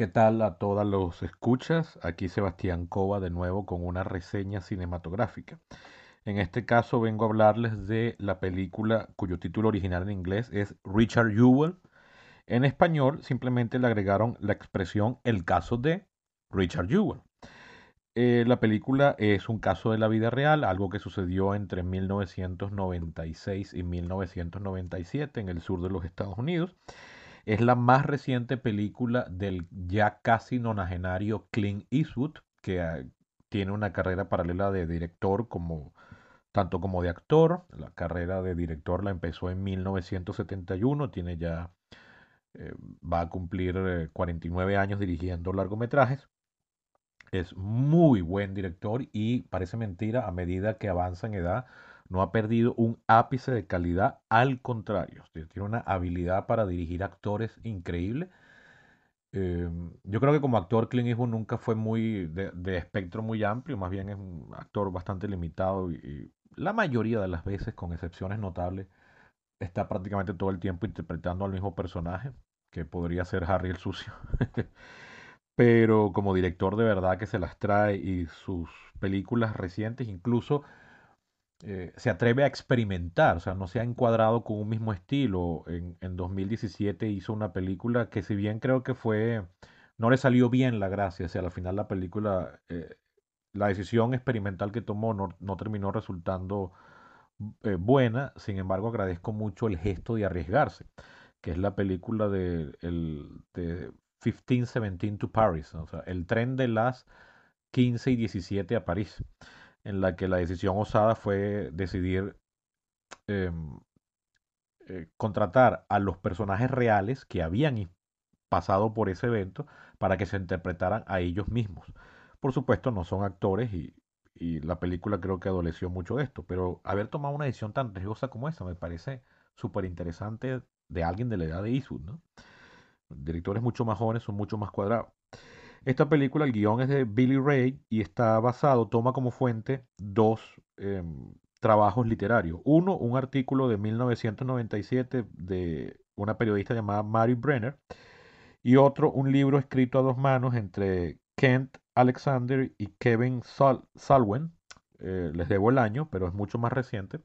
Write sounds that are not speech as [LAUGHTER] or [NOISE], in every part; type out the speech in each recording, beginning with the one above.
¿Qué tal a todos los escuchas? Aquí Sebastián Cova de nuevo con una reseña cinematográfica. En este caso vengo a hablarles de la película cuyo título original en inglés es Richard Jewell. En español simplemente le agregaron la expresión el caso de Richard Jewell. Eh, la película es un caso de la vida real, algo que sucedió entre 1996 y 1997 en el sur de los Estados Unidos. Es la más reciente película del ya casi nonagenario Clint Eastwood, que ah, tiene una carrera paralela de director como tanto como de actor. La carrera de director la empezó en 1971, tiene ya eh, va a cumplir 49 eh, años dirigiendo largometrajes. Es muy buen director y parece mentira, a medida que avanza en edad, no ha perdido un ápice de calidad, al contrario, tiene una habilidad para dirigir actores increíble. Em, yo creo que como actor Clint Eastwood nunca fue muy de, espectro muy amplio, más bien es un actor bastante limitado y, la mayoría de las veces, con excepciones notables, está prácticamente todo el tiempo interpretando al mismo personaje, que podría ser Harry el Sucio. [LAUGHS] Pero como director de verdad que se las trae y sus películas recientes incluso eh, se atreve a experimentar, o sea, no se ha encuadrado con un mismo estilo. En, en 2017 hizo una película que si bien creo que fue, no le salió bien la gracia, o sea, al final la película, eh, la decisión experimental que tomó no, no terminó resultando eh, buena, sin embargo agradezco mucho el gesto de arriesgarse, que es la película de, el, de 1517 to Paris, o sea, el tren de las 15 y 17 a París en la que la decisión osada fue decidir em, eh, contratar a los personajes reales que habían pasado por ese evento para que se interpretaran a ellos mismos. Por supuesto, no son actores y, la película creo que adoleció mucho de esto, pero haber tomado una decisión tan riesgosa como esa me parece súper interesante de alguien de la edad de Eastwood, ¿no? Directores mucho más jóvenes son mucho más cuadrados. Esta película, el guion es de Billy Ray y está basado, toma como fuente dos em, trabajos literarios. Uno, un artículo de 1997 de una periodista llamada Mary Brenner y otro, un libro escrito a dos manos entre Kent Alexander y Kevin Salwen. Eh, les debo el año, pero es mucho más reciente,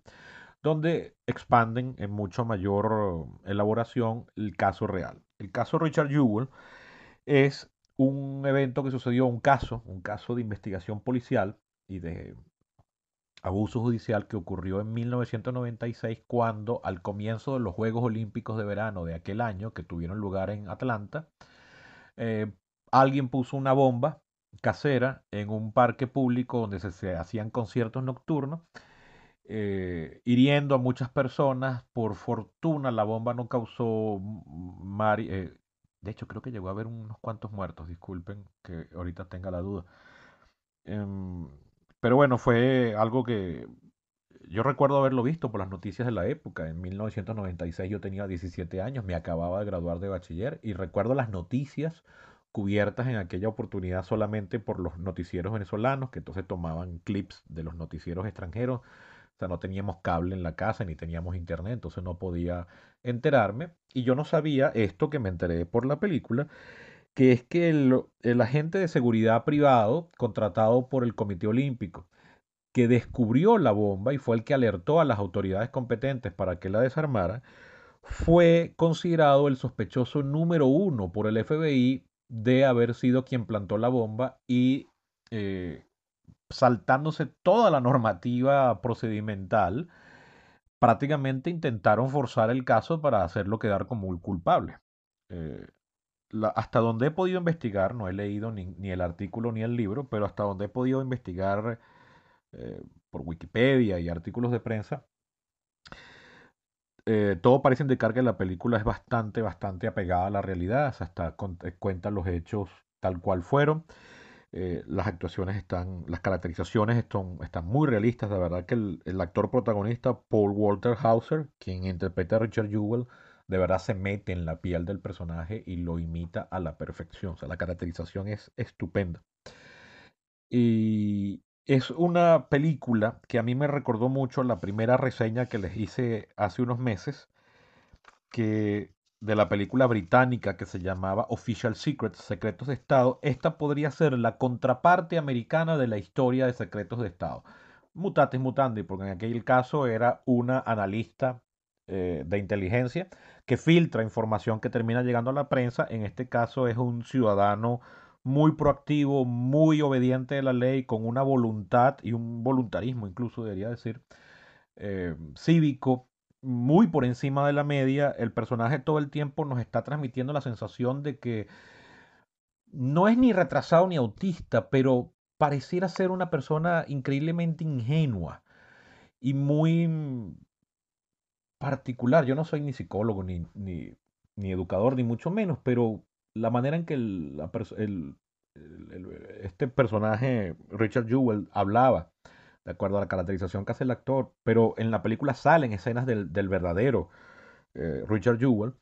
donde expanden en mucho mayor elaboración el caso real. El caso Richard Jewell es un evento que sucedió, un caso, un caso de investigación policial y de abuso judicial que ocurrió en 1996 cuando al comienzo de los Juegos Olímpicos de verano de aquel año que tuvieron lugar en Atlanta, eh, alguien puso una bomba casera en un parque público donde se, hacían conciertos nocturnos, eh, hiriendo a muchas personas. Por fortuna la bomba no causó eh, de hecho, creo que llegó a haber unos cuantos muertos, disculpen que ahorita tenga la duda. Em, pero bueno, fue algo que yo recuerdo haberlo visto por las noticias de la época. En 1996 yo tenía 17 años, me acababa de graduar de bachiller y recuerdo las noticias cubiertas en aquella oportunidad solamente por los noticieros venezolanos, que entonces tomaban clips de los noticieros extranjeros. O sea, no teníamos cable en la casa ni teníamos internet, entonces no podía enterarme. Y yo no sabía esto que me enteré por la película, que es que el, agente de seguridad privado contratado por el Comité Olímpico, que descubrió la bomba y fue el que alertó a las autoridades competentes para que la desarmaran, fue considerado el sospechoso número uno por el FBI de haber sido quien plantó la bomba y eh, saltándose toda la normativa procedimental, prácticamente intentaron forzar el caso para hacerlo quedar como un culpable. Eh, hasta donde he podido investigar, no he leído ni, el artículo ni el libro, pero hasta donde he podido investigar eh, por Wikipedia y artículos de prensa, eh, todo parece indicar que la película es bastante, bastante apegada a la realidad, hasta cuenta los hechos tal cual fueron. Eh, las actuaciones están, las caracterizaciones están, están muy realistas. De verdad que el, actor protagonista, Paul Walter Hauser, quien interpreta a Richard Jewell, de verdad se mete en la piel del personaje y lo imita a la perfección. O sea, la caracterización es estupenda. Y es una película que a mí me recordó mucho la primera reseña que les hice hace unos meses, que de la película británica que se llamaba Official Secrets, Secretos de Estado, esta podría ser la contraparte americana de la historia de Secretos de Estado. Mutatis mutandi, porque en aquel caso era una analista eh, de inteligencia que filtra información que termina llegando a la prensa. En este caso es un ciudadano muy proactivo, muy obediente de la ley, con una voluntad y un voluntarismo, incluso debería decir, eh, cívico, muy por encima de la media. El personaje todo el tiempo nos está transmitiendo la sensación de que no es ni retrasado ni autista, pero pareciera ser una persona increíblemente ingenua y muy particular. Yo no soy ni psicólogo, ni, ni, educador, ni mucho menos, pero la manera en que el, este personaje, Richard Jewell, hablaba, de acuerdo a la caracterización que hace el actor, pero en la película salen escenas del, verdadero eh, Richard Jewell,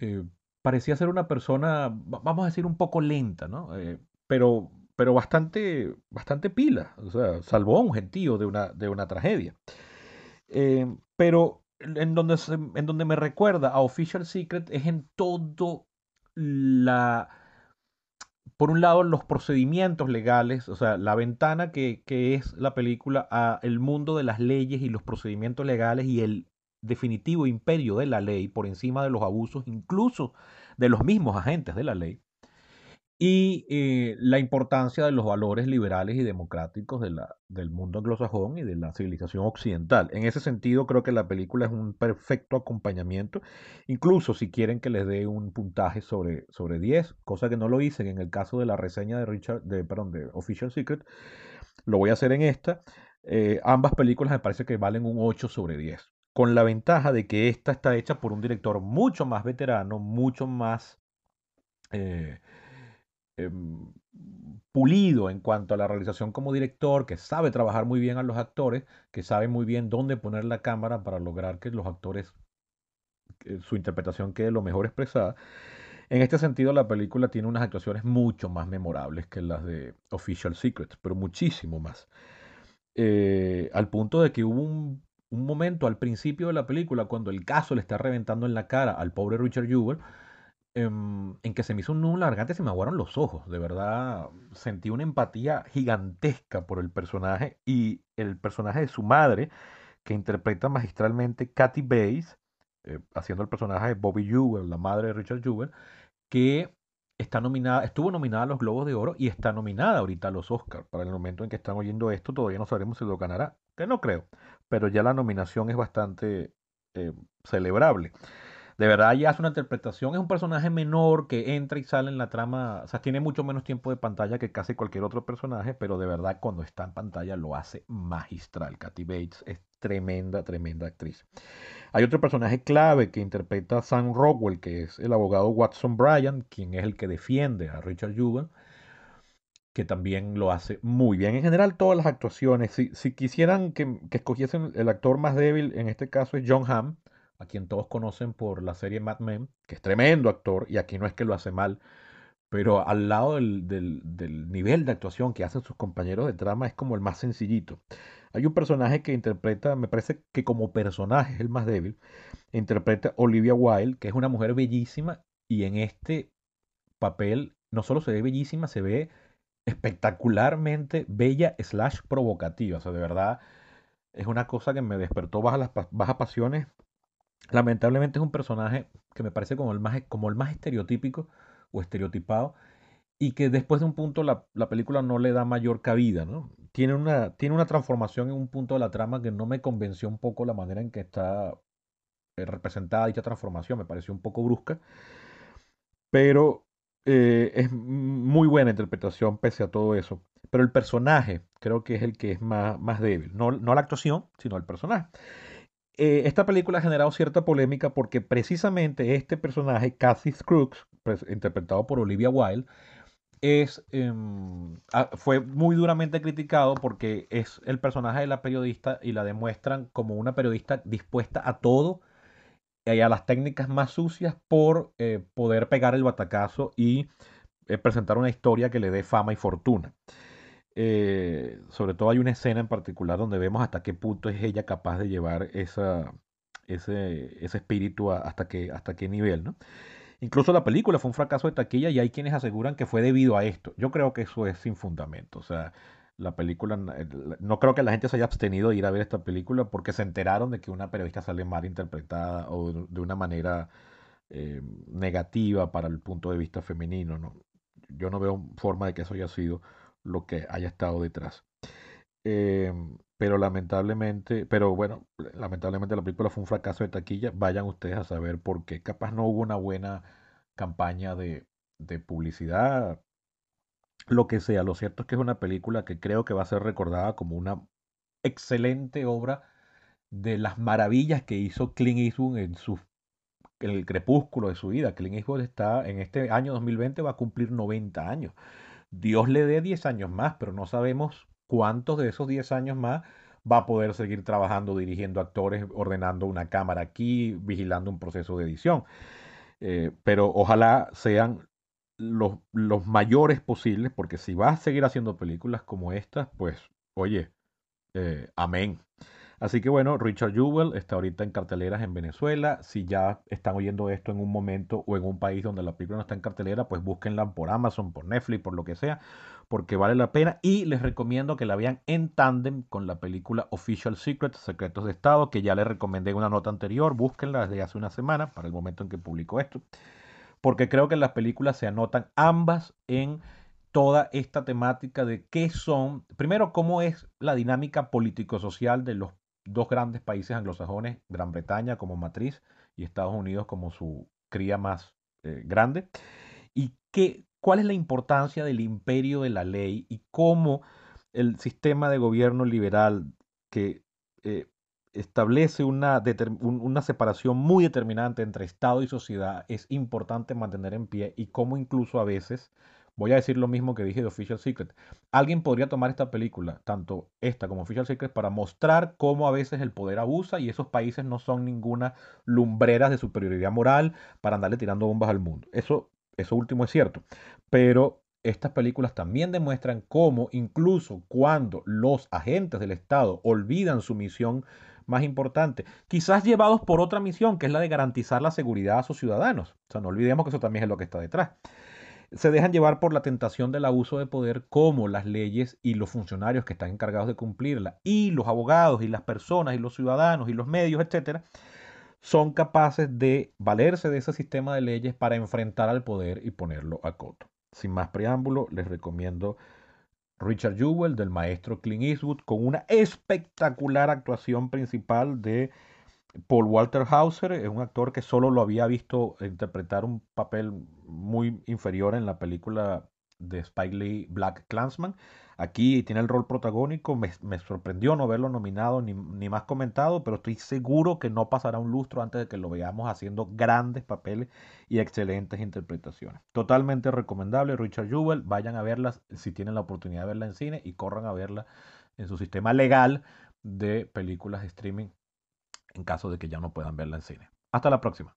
eh, parecía ser una persona, vamos a decir, un poco lenta, ¿no? Eh, pero pero bastante, bastante pila, o sea, salvó a un gentío de una, de una tragedia. Pero en donde, en donde me recuerda a Official Secret es en todo la... Por un lado, los procedimientos legales, o sea, la ventana que, que es la película a el mundo de las leyes y los procedimientos legales y el definitivo imperio de la ley por encima de los abusos, incluso de los mismos agentes de la ley y eh, la importancia de los valores liberales y democráticos de la, del mundo anglosajón y de la civilización occidental. En ese sentido, creo que la película es un perfecto acompañamiento, incluso si quieren que les dé un puntaje sobre, sobre 10, cosa que no lo hice en el caso de la reseña de Richard, de, perdón, de Official Secret, lo voy a hacer en esta. Eh, ambas películas me parece que valen un 8 sobre 10, con la ventaja de que esta está hecha por un director mucho más veterano, mucho más... Eh, Em, pulido en cuanto a la realización como director, que sabe trabajar muy bien a los actores, que sabe muy bien dónde poner la cámara para lograr que los actores, su interpretación quede lo mejor expresada. En este sentido, la película tiene unas actuaciones mucho más memorables que las de Official Secrets, pero muchísimo más. Eh, al punto de que hubo un, un, momento al principio de la película, cuando el caso le está reventando en la cara al pobre Richard Jewell, Em, en, que se me hizo un nudo en garganta y se me aguaron los ojos. De verdad, sentí una empatía gigantesca por el personaje y el personaje de su madre, que interpreta magistralmente Kathy Bates, eh, haciendo el personaje de Bobby Jewell, la madre de Richard Jewell, que está nominada, estuvo nominada a los Globos de Oro y está nominada ahorita a los Oscars. Para el momento en que están oyendo esto, todavía no sabremos si lo ganará, que no creo, pero ya la nominación es bastante eh, celebrable de verdad ya hace una interpretación. Es un personaje menor que entra y sale en la trama. O sea, tiene mucho menos tiempo de pantalla que casi cualquier otro personaje, pero de verdad cuando está en pantalla lo hace magistral. Kathy Bates es tremenda, tremenda actriz. Hay otro personaje clave que interpreta a Sam Rockwell, que es el abogado Watson Bryan, quien es el que defiende a Richard Jewell que también lo hace muy bien. En general, todas las actuaciones, si, si quisieran que, que, escogiesen el actor más débil, en este caso es John Hamm, a quien todos conocen por la serie Mad Men, que es tremendo actor, y aquí no es que lo hace mal, pero al lado del, nivel de actuación que hacen sus compañeros de trama es como el más sencillito. Hay un personaje que interpreta, me parece que como personaje es el más débil, interpreta Olivia Wilde, que es una mujer bellísima, y en este papel no solo se ve bellísima, se ve espectacularmente bella slash provocativa. O sea, de verdad es una cosa que me despertó bajas las bajas pasiones Lamentablemente es un personaje que me parece como el más, como el más estereotípico o estereotipado y que después de un punto la, película no le da mayor cabida, ¿no? Tiene una, tiene una transformación en un punto de la trama que no me convenció un poco la manera en que está eh, representada dicha transformación, me pareció un poco brusca, pero eh, es muy buena interpretación pese a todo eso. Pero el personaje creo que es el que es más, más débil, no, no la actuación, sino el personaje. Eh, esta película ha generado cierta polémica porque precisamente este personaje, Kathy Scrooge, interpretado por Olivia Wilde, es, em, fue muy duramente criticado porque es el personaje de la periodista y la demuestran como una periodista dispuesta a todo y a las técnicas más sucias por eh, poder pegar el batacazo y eh, presentar una historia que le dé fama y fortuna. Eh, sobre todo hay una escena en particular donde vemos hasta qué punto es ella capaz de llevar esa, ese, ese espíritu hasta, que, hasta qué nivel, ¿no? Incluso la película fue un fracaso de taquilla y hay quienes aseguran que fue debido a esto. Yo creo que eso es sin fundamento. O sea, la película, no creo que la gente se haya abstenido de ir a ver esta película porque se enteraron de que una periodista sale mal interpretada o de una manera eh, negativa para el punto de vista femenino. ¿no? Yo no veo forma de que eso haya sido lo que haya estado detrás. Eh, pero lamentablemente, pero bueno, lamentablemente la película fue un fracaso de taquilla. Vayan ustedes a saber por qué. Capaz no hubo una buena campaña de, de publicidad, lo que sea. Lo cierto es que es una película que creo que va a ser recordada como una excelente obra de las maravillas que hizo Clint Eastwood en su el crepúsculo de su vida. Clint Eastwood está en este año 2020 va a cumplir 90 años. Dios le dé 10 años más, pero no sabemos cuántos de esos 10 años más va a poder seguir trabajando, dirigiendo actores, ordenando una cámara aquí, vigilando un proceso de edición. Eh, pero ojalá sean los, mayores posibles, porque si vas a seguir haciendo películas como estas, pues, oye, eh, amén. Así que bueno, Richard Jewell está ahorita en carteleras en Venezuela. Si ya están oyendo esto en un momento o en un país donde la película no está en cartelera, pues búsquenla por Amazon, por Netflix, por lo que sea, porque vale la pena. Y les recomiendo que la vean en tándem con la película Official Secrets, Secretos de Estado, que ya les recomendé en una nota anterior. Búsquenla desde hace una semana, para el momento en que publico esto. Porque creo que las películas se anotan ambas en toda esta temática de qué son, primero, cómo es la dinámica político-social de los dos grandes países anglosajones, Gran Bretaña como matriz y Estados Unidos como su cría más eh, grande. ¿Y qué, cuál es la importancia del imperio de la ley y cómo el sistema de gobierno liberal que eh, establece una, una separación muy determinante entre Estado y sociedad es importante mantener en pie y cómo incluso a veces Voy a decir lo mismo que dije de Official Secret. Alguien podría tomar esta película, tanto esta como Official Secret, para mostrar cómo a veces el poder abusa y esos países no son ninguna lumbreras de superioridad moral para andarle tirando bombas al mundo. Eso, eso último es cierto. Pero estas películas también demuestran cómo incluso cuando los agentes del Estado olvidan su misión más importante, quizás llevados por otra misión, que es la de garantizar la seguridad a sus ciudadanos. O sea, no olvidemos que eso también es lo que está detrás se dejan llevar por la tentación del abuso de poder como las leyes y los funcionarios que están encargados de cumplirla y los abogados y las personas y los ciudadanos y los medios, etcétera, son capaces de valerse de ese sistema de leyes para enfrentar al poder y ponerlo a coto. Sin más preámbulo, les recomiendo Richard Jewell del maestro Clint Eastwood con una espectacular actuación principal de Paul Walter Hauser es un actor que solo lo había visto interpretar un papel muy inferior en la película de Spike Lee Black Clansman. Aquí tiene el rol protagónico. Me, sorprendió no verlo nominado ni, ni, más comentado, pero estoy seguro que no pasará un lustro antes de que lo veamos haciendo grandes papeles y excelentes interpretaciones. Totalmente recomendable. Richard Jewell, vayan a verla si tienen la oportunidad de verla en cine y corran a verla en su sistema legal de películas de streaming en caso de que ya no puedan verla en cine. Hasta la próxima.